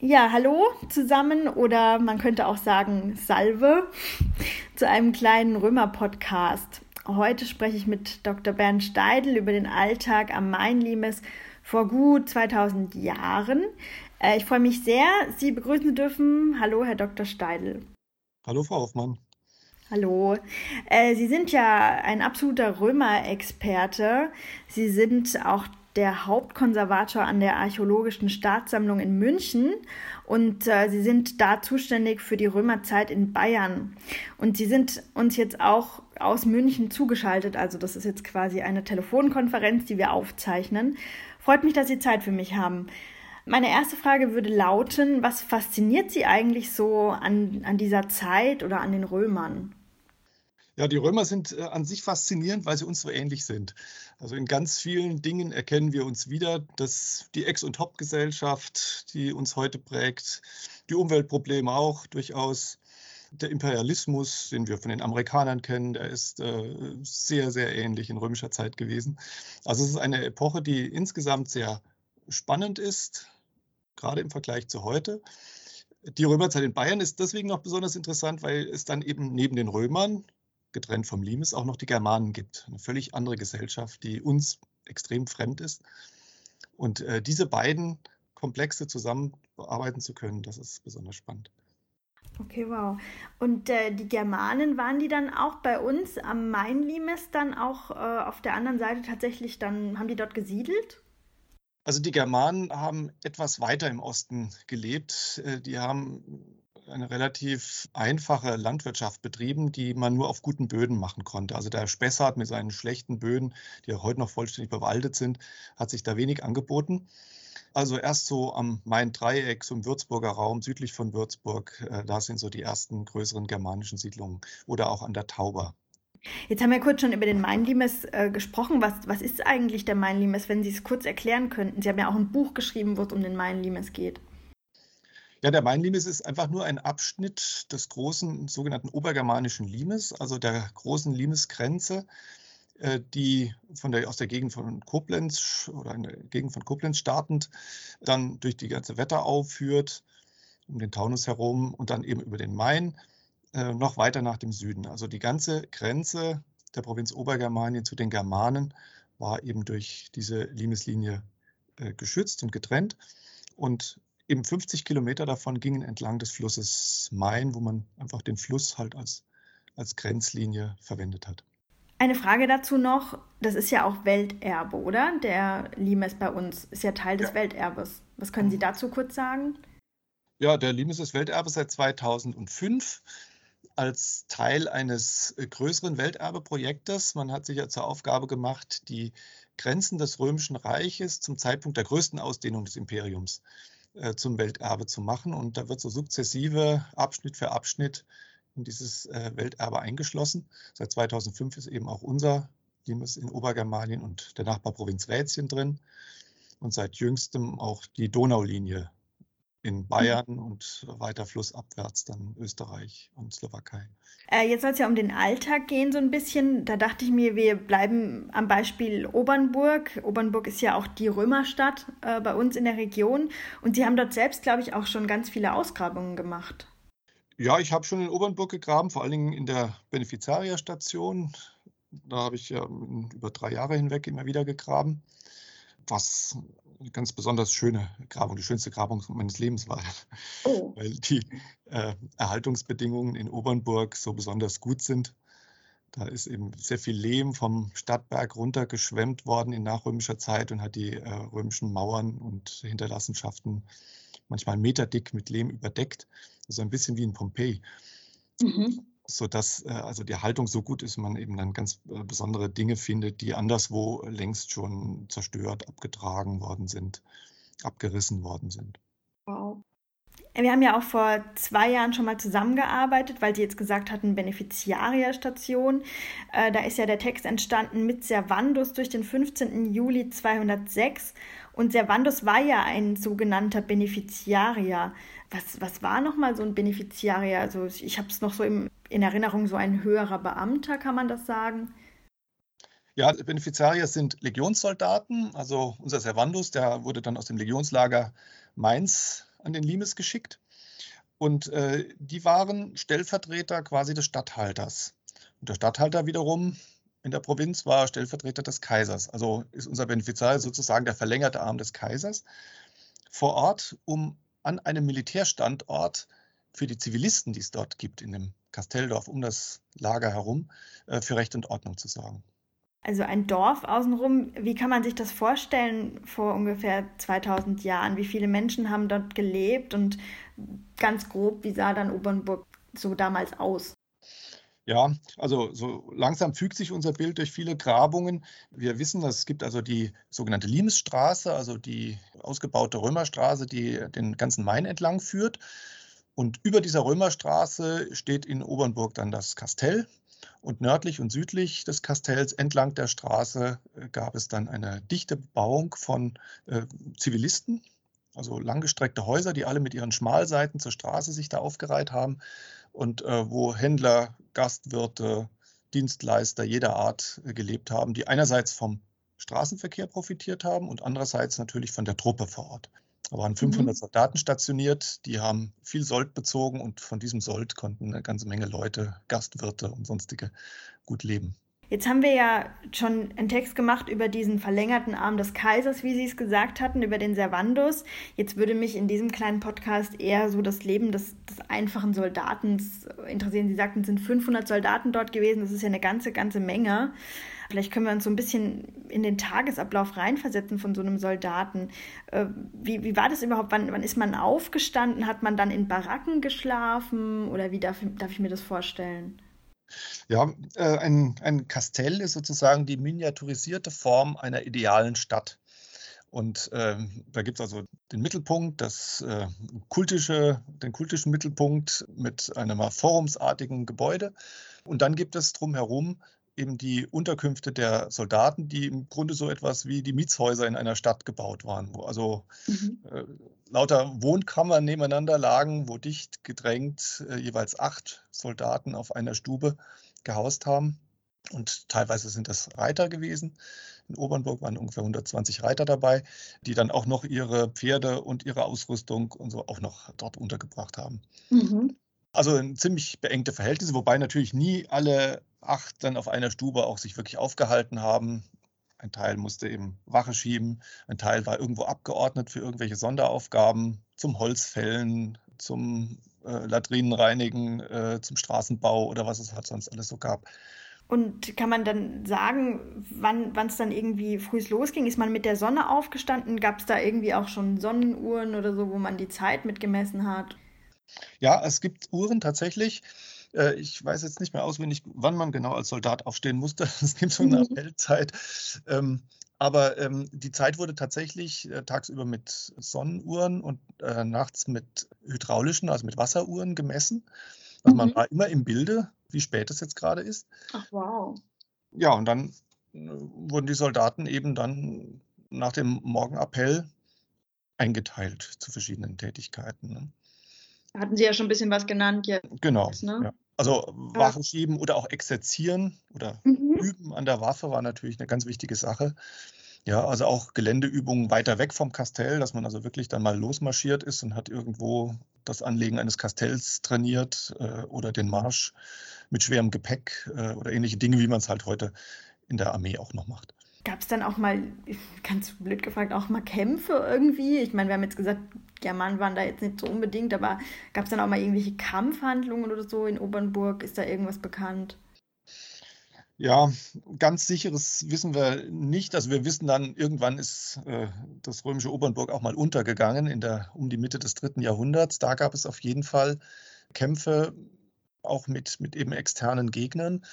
Ja, hallo zusammen oder man könnte auch sagen Salve zu einem kleinen Römer-Podcast. Heute spreche ich mit Dr. Bernd Steidl über den Alltag am Main-Limes vor gut 2000 Jahren. Äh, ich freue mich sehr, Sie begrüßen zu dürfen. Hallo, Herr Dr. Steidl. Hallo, Frau Hoffmann. Hallo. Äh, Sie sind ja ein absoluter Römer-Experte. Sie sind auch der Hauptkonservator an der Archäologischen Staatssammlung in München und äh, Sie sind da zuständig für die Römerzeit in Bayern. Und Sie sind uns jetzt auch aus München zugeschaltet, also das ist jetzt quasi eine Telefonkonferenz, die wir aufzeichnen. Freut mich, dass Sie Zeit für mich haben. Meine erste Frage würde lauten, was fasziniert Sie eigentlich so an, an dieser Zeit oder an den Römern? Ja, die Römer sind äh, an sich faszinierend, weil sie uns so ähnlich sind. Also in ganz vielen Dingen erkennen wir uns wieder, dass die Ex- und Hauptgesellschaft, die uns heute prägt, die Umweltprobleme auch durchaus, der Imperialismus, den wir von den Amerikanern kennen, der ist äh, sehr, sehr ähnlich in römischer Zeit gewesen. Also es ist eine Epoche, die insgesamt sehr spannend ist, gerade im Vergleich zu heute. Die Römerzeit in Bayern ist deswegen noch besonders interessant, weil es dann eben neben den Römern getrennt vom Limes, auch noch die Germanen gibt. Eine völlig andere Gesellschaft, die uns extrem fremd ist. Und äh, diese beiden Komplexe zusammen bearbeiten zu können, das ist besonders spannend. Okay, wow. Und äh, die Germanen, waren die dann auch bei uns am Main-Limes dann auch äh, auf der anderen Seite tatsächlich dann, haben die dort gesiedelt? Also die Germanen haben etwas weiter im Osten gelebt. Äh, die haben eine relativ einfache Landwirtschaft betrieben, die man nur auf guten Böden machen konnte. Also der Spessart mit seinen schlechten Böden, die ja heute noch vollständig bewaldet sind, hat sich da wenig angeboten. Also erst so am Main-Dreieck, so im Würzburger Raum, südlich von Würzburg, äh, da sind so die ersten größeren germanischen Siedlungen oder auch an der Tauber. Jetzt haben wir kurz schon über den Mainlimes äh, gesprochen. Was, was ist eigentlich der Mainlimes, wenn Sie es kurz erklären könnten? Sie haben ja auch ein Buch geschrieben, wo es um den Mainlimes geht. Ja, der Mainlimes ist einfach nur ein Abschnitt des großen sogenannten obergermanischen Limes, also der großen Limesgrenze, äh, die von der, aus der Gegend von Koblenz oder in der Gegend von Koblenz startend dann durch die ganze Wetterau führt, um den Taunus herum und dann eben über den Main äh, noch weiter nach dem Süden. Also die ganze Grenze der Provinz Obergermanien zu den Germanen war eben durch diese Limeslinie äh, geschützt und getrennt. Und eben 50 Kilometer davon gingen entlang des Flusses Main, wo man einfach den Fluss halt als, als Grenzlinie verwendet hat. Eine Frage dazu noch, das ist ja auch Welterbe, oder? Der Limes bei uns ist ja Teil des ja. Welterbes. Was können Sie mhm. dazu kurz sagen? Ja, der Limes ist Welterbe seit 2005 als Teil eines äh, größeren Welterbeprojektes. Man hat sich ja zur Aufgabe gemacht, die Grenzen des Römischen Reiches zum Zeitpunkt der größten Ausdehnung des Imperiums äh, zum Welterbe zu machen. Und da wird so sukzessive Abschnitt für Abschnitt in dieses äh, Welterbe eingeschlossen. Seit 2005 ist eben auch unser Limes in Obergermanien und der Nachbarprovinz Rätien drin. Und seit jüngstem auch die Donaulinie in. Bayern und weiter flussabwärts dann Österreich und Slowakei. Äh, jetzt soll es ja um den Alltag gehen so ein bisschen. Da dachte ich mir, wir bleiben am Beispiel Obernburg. Obernburg ist ja auch die Römerstadt äh, bei uns in der Region und Sie haben dort selbst, glaube ich, auch schon ganz viele Ausgrabungen gemacht. Ja, ich habe schon in Obernburg gegraben, vor allen Dingen in der Benefiziaria-Station. Da habe ich ja über drei Jahre hinweg immer wieder gegraben, was eine ganz besonders schöne Grabung, die schönste Grabung meines Lebens war, oh. weil die äh, Erhaltungsbedingungen in Obernburg so besonders gut sind. Da ist eben sehr viel Lehm vom Stadtberg runtergeschwemmt worden in nachrömischer Zeit und hat die äh, römischen Mauern und Hinterlassenschaften manchmal meterdick mit Lehm überdeckt. Also ein bisschen wie in Pompeji. Mhm sodass äh, also die Haltung so gut ist, man eben dann ganz äh, besondere Dinge findet, die anderswo längst schon zerstört, abgetragen worden sind, abgerissen worden sind. Wow. Wir haben ja auch vor zwei Jahren schon mal zusammengearbeitet, weil Sie jetzt gesagt hatten, Beneficiaria-Station. Äh, da ist ja der Text entstanden mit Servandus durch den 15. Juli 206. Und Servandus war ja ein sogenannter Beneficiarier. Was, was war nochmal so ein Beneficiarier? Also ich habe es noch so im, in Erinnerung, so ein höherer Beamter, kann man das sagen? Ja, Beneficiarier sind Legionssoldaten. Also unser Servandus, der wurde dann aus dem Legionslager Mainz an den Limes geschickt. Und äh, die waren Stellvertreter quasi des Statthalters. Und der Statthalter wiederum in der Provinz war Stellvertreter des Kaisers. Also ist unser Benefiziar sozusagen der verlängerte Arm des Kaisers vor Ort, um an einem Militärstandort für die Zivilisten, die es dort gibt, in dem Kastelldorf um das Lager herum, äh, für Recht und Ordnung zu sorgen. Also ein Dorf außenrum, wie kann man sich das vorstellen vor ungefähr 2000 Jahren? Wie viele Menschen haben dort gelebt und ganz grob, wie sah dann Obernburg so damals aus? Ja, also so langsam fügt sich unser Bild durch viele Grabungen. Wir wissen, es gibt also die sogenannte Limesstraße, also die ausgebaute Römerstraße, die den ganzen Main entlang führt. Und über dieser Römerstraße steht in Obernburg dann das Kastell. Und nördlich und südlich des Kastells entlang der Straße äh, gab es dann eine dichte Bebauung von äh, Zivilisten, also langgestreckte Häuser, die alle mit ihren Schmalseiten zur Straße sich da aufgereiht haben und äh, wo Händler, Gastwirte, Dienstleister jeder Art äh, gelebt haben, die einerseits vom Straßenverkehr profitiert haben und andererseits natürlich von der Truppe vor Ort. Da waren 500 mhm. Soldaten stationiert, die haben viel Sold bezogen und von diesem Sold konnten eine ganze Menge Leute, Gastwirte und sonstige gut leben. Jetzt haben wir ja schon einen Text gemacht über diesen verlängerten Arm des Kaisers, wie Sie es gesagt hatten, über den Servandus. Jetzt würde mich in diesem kleinen Podcast eher so das Leben des, des einfachen Soldaten interessieren. Sie sagten, es sind 500 Soldaten dort gewesen. Das ist ja eine ganze, ganze Menge. Vielleicht können wir uns so ein bisschen in den Tagesablauf reinversetzen von so einem Soldaten. Äh, wie, wie war das überhaupt? Wann, wann ist man aufgestanden? Hat man dann in Baracken geschlafen? Oder wie darf, darf ich mir das vorstellen? Ja, äh, ein, ein Kastell ist sozusagen die miniaturisierte Form einer idealen Stadt. Und äh, da gibt es also den Mittelpunkt, das äh, kultische, den kultischen Mittelpunkt mit einem forumsartigen Gebäude. Und dann gibt es drumherum eben die Unterkünfte der Soldaten, die im Grunde so etwas wie die Mietshäuser in einer Stadt gebaut waren, wo also mhm. äh, lauter Wohnkammern nebeneinander lagen, wo dicht gedrängt äh, jeweils acht Soldaten auf einer Stube gehaust haben. Und teilweise sind das Reiter gewesen. In Obernburg waren ungefähr 120 Reiter dabei, die dann auch noch ihre Pferde und ihre Ausrüstung und so auch noch dort untergebracht haben. Mhm. Also ziemlich beengte Verhältnisse, wobei natürlich nie alle acht dann auf einer Stube auch sich wirklich aufgehalten haben. Ein Teil musste eben Wache schieben, ein Teil war irgendwo abgeordnet für irgendwelche Sonderaufgaben zum Holzfällen, zum äh, Latrinenreinigen, äh, zum Straßenbau oder was es halt sonst alles so gab. Und kann man dann sagen, wann es dann irgendwie früh losging? Ist man mit der Sonne aufgestanden? Gab es da irgendwie auch schon Sonnenuhren oder so, wo man die Zeit mitgemessen hat? Ja, es gibt Uhren tatsächlich. Äh, ich weiß jetzt nicht mehr auswendig, wann man genau als Soldat aufstehen musste. Es gibt so eine mhm. Appellzeit. Ähm, aber ähm, die Zeit wurde tatsächlich äh, tagsüber mit Sonnenuhren und äh, nachts mit hydraulischen, also mit Wasseruhren gemessen. Also mhm. man war immer im Bilde, wie spät es jetzt gerade ist. Ach wow. Ja, und dann äh, wurden die Soldaten eben dann nach dem Morgenappell eingeteilt zu verschiedenen Tätigkeiten. Ne? Hatten Sie ja schon ein bisschen was genannt jetzt. Genau. Ne? Ja. Also Waffen schieben oder auch exerzieren oder mhm. üben an der Waffe war natürlich eine ganz wichtige Sache. Ja, also auch Geländeübungen weiter weg vom Kastell, dass man also wirklich dann mal losmarschiert ist und hat irgendwo das Anlegen eines Kastells trainiert äh, oder den Marsch mit schwerem Gepäck äh, oder ähnliche Dinge, wie man es halt heute in der Armee auch noch macht. Gab es dann auch mal, ganz blöd gefragt, auch mal Kämpfe irgendwie? Ich meine, wir haben jetzt gesagt, Germanen waren da jetzt nicht so unbedingt, aber gab es dann auch mal irgendwelche Kampfhandlungen oder so in Obernburg? Ist da irgendwas bekannt? Ja, ganz sicheres wissen wir nicht. Also wir wissen dann, irgendwann ist äh, das römische Obernburg auch mal untergegangen, in der, um die Mitte des dritten Jahrhunderts. Da gab es auf jeden Fall Kämpfe, auch mit, mit eben externen Gegnern.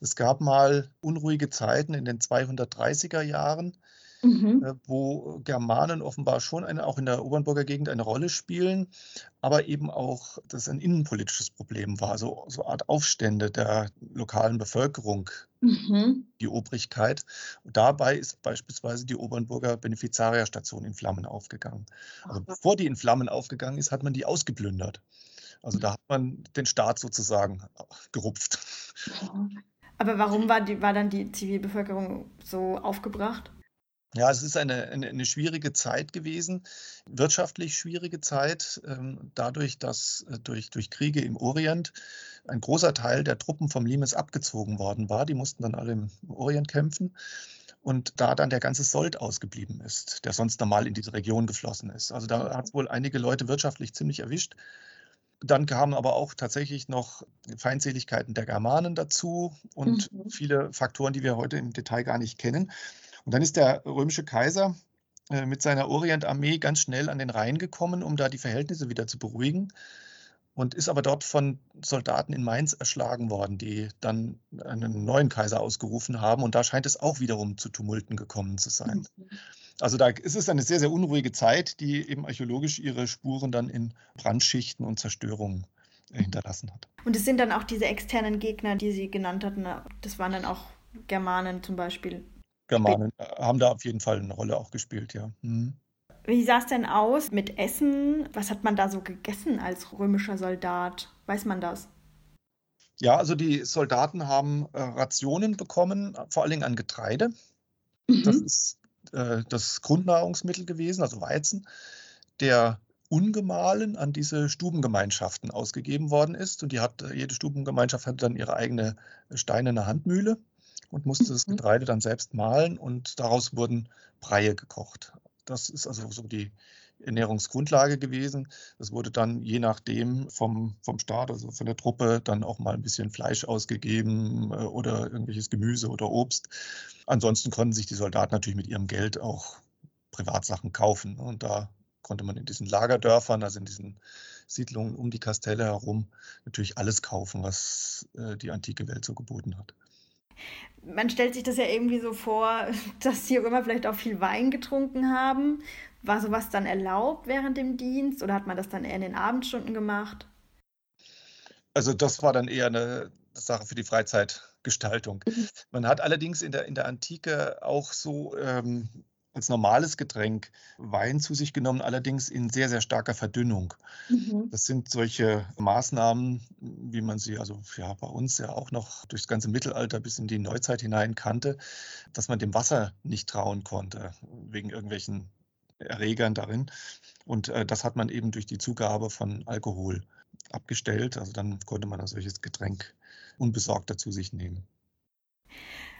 Es gab mal unruhige Zeiten in den 230er Jahren, mhm. Äh, wo Germanen offenbar schon eine, auch in der Obernburger Gegend eine Rolle spielen, aber eben auch, dass ein innenpolitisches Problem war, so, so eine Art Aufstände der lokalen Bevölkerung, mhm. die Obrigkeit. Und dabei ist beispielsweise die Obernburger Benefizarierstation in Flammen aufgegangen. Also bevor die in Flammen aufgegangen ist, hat man die ausgeplündert. Also da hat man den Staat sozusagen gerupft. Aber warum war, die, war dann die Zivilbevölkerung so aufgebracht? Ja, es ist eine, eine, eine, schwierige Zeit gewesen, wirtschaftlich schwierige Zeit, ähm, dadurch, dass äh, durch, durch Kriege im Orient ein großer Teil der Truppen vom Limes abgezogen worden war. Die mussten dann alle im Orient kämpfen. Und da dann der ganze Sold ausgeblieben ist, der sonst normal in diese Region geflossen ist. Also da hat es wohl einige Leute wirtschaftlich ziemlich erwischt. Dann kamen aber auch tatsächlich noch Feindseligkeiten der Germanen dazu und mhm. viele Faktoren, die wir heute im Detail gar nicht kennen. Und dann ist der römische Kaiser äh, mit seiner Orientarmee ganz schnell an den Rhein gekommen, um da die Verhältnisse wieder zu beruhigen. Und ist aber dort von Soldaten in Mainz erschlagen worden, die dann einen neuen Kaiser ausgerufen haben. Und da scheint es auch wiederum zu Tumulten gekommen zu sein. Mhm. Also da ist es eine sehr, sehr unruhige Zeit, die eben archäologisch ihre Spuren dann in Brandschichten und Zerstörungen äh, hinterlassen hat. Und es sind dann auch diese externen Gegner, die Sie genannt hatten, das waren dann auch Germanen zum Beispiel. Germanen äh, haben da auf jeden Fall eine Rolle auch gespielt, ja. Mhm. Wie sah es denn aus mit Essen? Was hat man da so gegessen als römischer Soldat? Weiß man das? Ja, also die Soldaten haben äh, Rationen bekommen, vor allen Dingen an Getreide. Mhm. Das ist äh, das Grundnahrungsmittel gewesen, also Weizen, der ungemahlen an diese Stubengemeinschaften ausgegeben worden ist. Und die hat, jede Stubengemeinschaft hatte dann ihre eigene steinerne Handmühle und musste das mhm. Getreide dann selbst mahlen und daraus wurden Breie gekocht. Das ist also so die Ernährungsgrundlage gewesen. Das wurde dann je nachdem vom, vom Staat, also von der Truppe, dann auch mal ein bisschen Fleisch ausgegeben äh, oder irgendwelches Gemüse oder Obst. Ansonsten konnten sich die Soldaten natürlich mit ihrem Geld auch Privatsachen kaufen. Und da konnte man in diesen Lagerdörfern, also in diesen Siedlungen um die Kastelle herum, natürlich alles kaufen, was äh, die antike Welt so geboten hat man stellt sich das ja irgendwie so vor, dass die Römer vielleicht auch viel Wein getrunken haben. War sowas dann erlaubt während dem Dienst oder hat man das dann eher in den Abendstunden gemacht? Also das war dann eher eine Sache für die Freizeitgestaltung. Mhm. Man hat allerdings in der, in der Antike auch so ähm, als normales Getränk Wein zu sich genommen, allerdings in sehr, sehr starker Verdünnung. Mhm. Das sind solche Maßnahmen, wie man sie also ja, bei uns ja auch noch durchs ganze Mittelalter bis in die Neuzeit hinein kannte, dass man dem Wasser nicht trauen konnte, wegen irgendwelchen Erregern darin. Und äh, das hat man eben durch die Zugabe von Alkohol abgestellt. Also dann konnte man ein solches Getränk unbesorgter zu sich nehmen.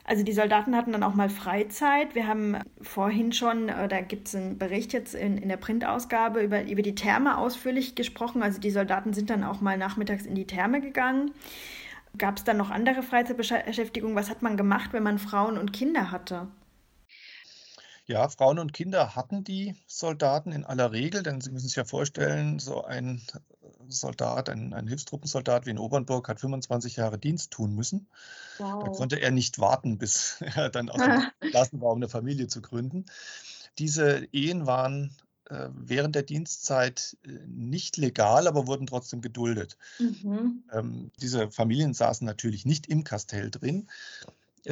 Also die Soldaten hatten dann auch mal Freizeit. Wir haben vorhin schon, äh, da gibt es einen Bericht jetzt in, in der Printausgabe über, über die Therme ausführlich gesprochen. Also die Soldaten sind dann auch mal nachmittags in die Therme gegangen. Gab es dann noch andere Freizeitbeschäftigungen? Was hat man gemacht, wenn man Frauen und Kinder hatte? Ja, Frauen und Kinder hatten die Soldaten in aller Regel, denn Sie müssen sich ja vorstellen, so ein Soldat, ein, ein Hilfstruppensoldat wie in Obernburg hat 25 Jahre Dienst tun müssen. Wow. Da konnte er nicht warten, bis er dann aus dem Lassen war, um eine Familie zu gründen. Diese Ehen waren äh, während der Dienstzeit äh, nicht legal, aber wurden trotzdem geduldet. Mhm. Ähm, diese Familien saßen natürlich nicht im Kastell drin,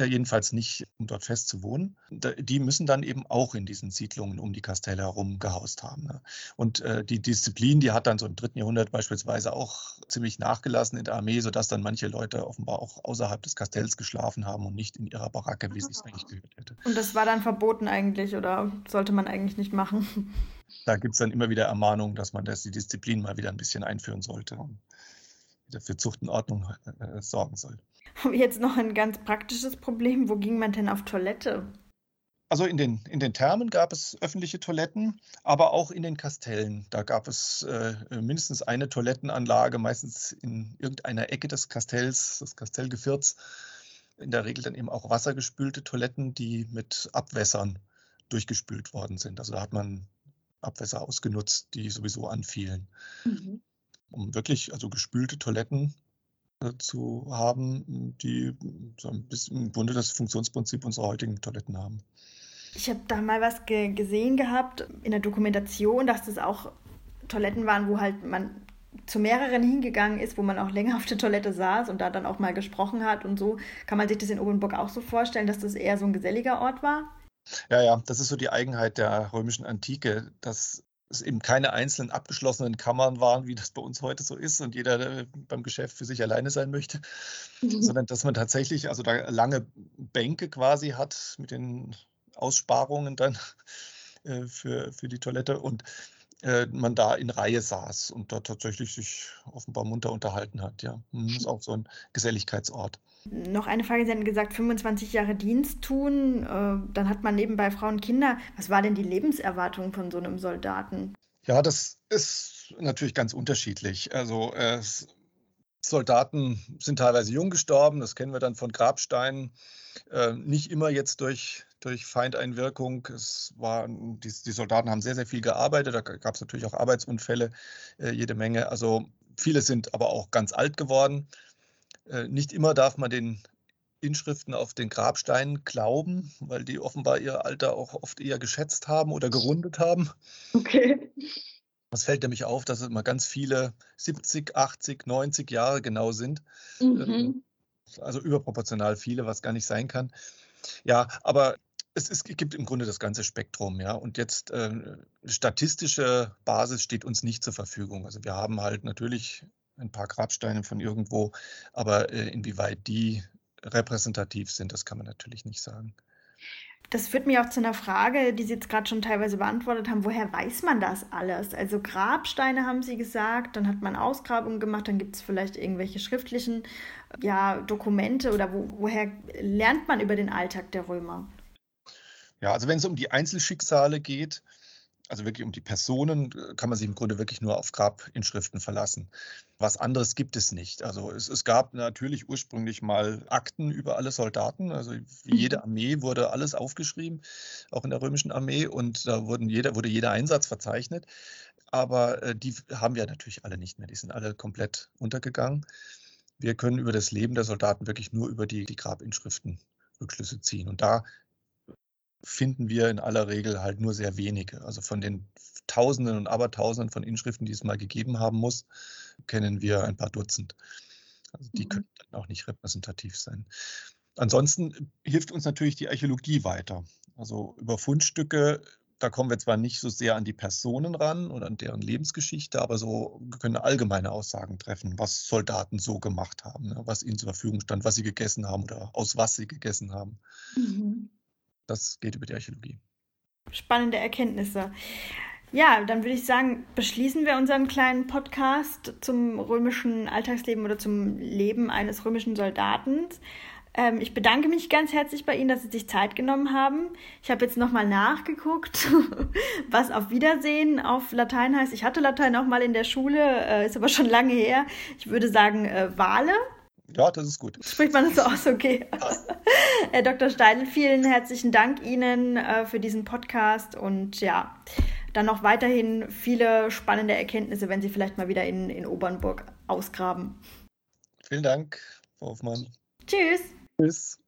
jedenfalls nicht, um dort fest zu wohnen. Die müssen dann eben auch in diesen Siedlungen um die Kastelle herum gehaust haben. Ne? Und äh, die Disziplin, die hat dann so im dritten Jahrhundert beispielsweise auch ziemlich nachgelassen in der Armee, sodass dann manche Leute offenbar auch außerhalb des Kastells geschlafen haben und nicht in ihrer Baracke, wie es sich eigentlich gehört hätte. Und das war dann verboten eigentlich oder sollte man eigentlich nicht machen? Da gibt es dann immer wieder Ermahnungen, dass man das, die Disziplin mal wieder ein bisschen einführen sollte und wieder für Zucht und Ordnung äh, sorgen soll. Jetzt noch ein ganz praktisches Problem. Wo ging man denn auf Toilette? Also in den, in den Thermen gab es öffentliche Toiletten, aber auch in den Kastellen. Da gab es äh, mindestens eine Toilettenanlage, meistens in irgendeiner Ecke des Kastells, des Kastellgevierts. In der Regel dann eben auch wassergespülte Toiletten, die mit Abwässern durchgespült worden sind. Also da hat man Abwässer ausgenutzt, die sowieso anfielen. Mhm. Um wirklich, also gespülte Toiletten äh, zu haben, die so ein bisschen im Grunde das Funktionsprinzip unserer heutigen Toiletten haben. Ich habe da mal was ge gesehen gehabt in der Dokumentation, dass das auch Toiletten waren, wo halt man zu mehreren hingegangen ist, wo man auch länger auf der Toilette saß und da dann auch mal gesprochen hat und so. Kann man sich das in Obenburg auch so vorstellen, dass das eher so ein geselliger Ort war? Ja, ja, das ist so die Eigenheit der römischen Antike, dass es eben keine einzelnen abgeschlossenen Kammern waren, wie das bei uns heute so ist und jeder beim Geschäft für sich alleine sein möchte, mhm. sondern dass man tatsächlich also da lange Bänke quasi hat mit den Aussparungen dann äh, für, für die Toilette und äh, man da in Reihe saß und da tatsächlich sich offenbar munter unterhalten hat. Ja, hm, ist auch so ein Geselligkeitsort. Noch eine Frage, Sie haben gesagt, 25 Jahre Dienst tun, äh, dann hat man nebenbei Frauen und Kinder. Was war denn die Lebenserwartung von so einem Soldaten? Ja, das ist natürlich ganz unterschiedlich. Also äh, Soldaten sind teilweise jung gestorben, das kennen wir dann von Grabsteinen. Äh, nicht immer jetzt durch, durch Feindeinwirkung. Es war, die, die Soldaten haben sehr, sehr viel gearbeitet. Da gab es natürlich auch Arbeitsunfälle, äh, jede Menge. Also viele sind aber auch ganz alt geworden. Äh, nicht immer darf man den Inschriften auf den Grabsteinen glauben, weil die offenbar ihr Alter auch oft eher geschätzt haben oder gerundet haben. Okay. Es fällt nämlich auf, dass es immer ganz viele 70, 80, 90 Jahre genau sind. Mhm. Ähm, also überproportional viele, was gar nicht sein kann. Ja, aber es, es, gibt im Grunde das ganze Spektrum, ja. Und jetzt äh, statistische Basis steht uns nicht zur Verfügung. Also wir haben halt natürlich ein paar Grabsteine von irgendwo, aber äh, inwieweit die repräsentativ sind, das kann man natürlich nicht sagen. Das führt mich auch zu einer Frage, die Sie jetzt gerade schon teilweise beantwortet haben. Woher weiß man das alles? Also Grabsteine haben Sie gesagt, dann hat man Ausgrabungen gemacht, dann gibt es vielleicht irgendwelche schriftlichen ja, Dokumente oder wo, woher lernt man über den Alltag der Römer? Ja, also wenn es um die Einzelschicksale geht, also wirklich um die Personen, äh, kann man sich im Grunde wirklich nur auf Grabinschriften verlassen. Was anderes gibt es nicht. Also es, es gab natürlich ursprünglich mal Akten über alle Soldaten. Also jede mhm. Armee wurde alles aufgeschrieben, auch in der römischen Armee. Und da wurden jeder, wurde jeder Einsatz verzeichnet. Aber äh, die haben wir natürlich alle nicht mehr. Die sind alle komplett untergegangen. Wir können über das Leben der Soldaten wirklich nur über die, die Grabinschriften Rückschlüsse ziehen. Und da finden wir in aller Regel halt nur sehr wenige. Also von den Tausenden und Abertausenden von Inschriften, die es mal gegeben haben muss, kennen wir ein paar Dutzend. Also die mhm. können dann auch nicht repräsentativ sein. Ansonsten hilft uns natürlich die Archäologie weiter. Also über Fundstücke, da kommen wir zwar nicht so sehr an die Personen ran oder an deren Lebensgeschichte, aber so können allgemeine Aussagen treffen, was Soldaten so gemacht haben, ne, was ihnen zur Verfügung stand, was sie gegessen haben oder aus was sie gegessen haben. Mhm. Das geht über die Archäologie. Spannende Erkenntnisse. Ja, dann würde ich sagen, beschließen wir unseren kleinen Podcast zum römischen Alltagsleben oder zum Leben eines römischen Soldaten. Ähm, ich bedanke mich ganz herzlich bei Ihnen, dass Sie sich Zeit genommen haben. Ich habe jetzt nochmal nachgeguckt, was auf Wiedersehen auf Latein heißt. Ich hatte Latein auch mal in der Schule, äh, ist aber schon lange her. Ich würde sagen äh, Wale. Ja, das ist gut. Spricht man das so aus? Okay. Herr Dr. Steidl, vielen herzlichen Dank Ihnen äh, für diesen Podcast und ja, dann noch weiterhin viele spannende Erkenntnisse, wenn Sie vielleicht mal wieder in, in Obernburg ausgraben. Vielen Dank, Frau Hoffmann. Tschüss. Tschüss.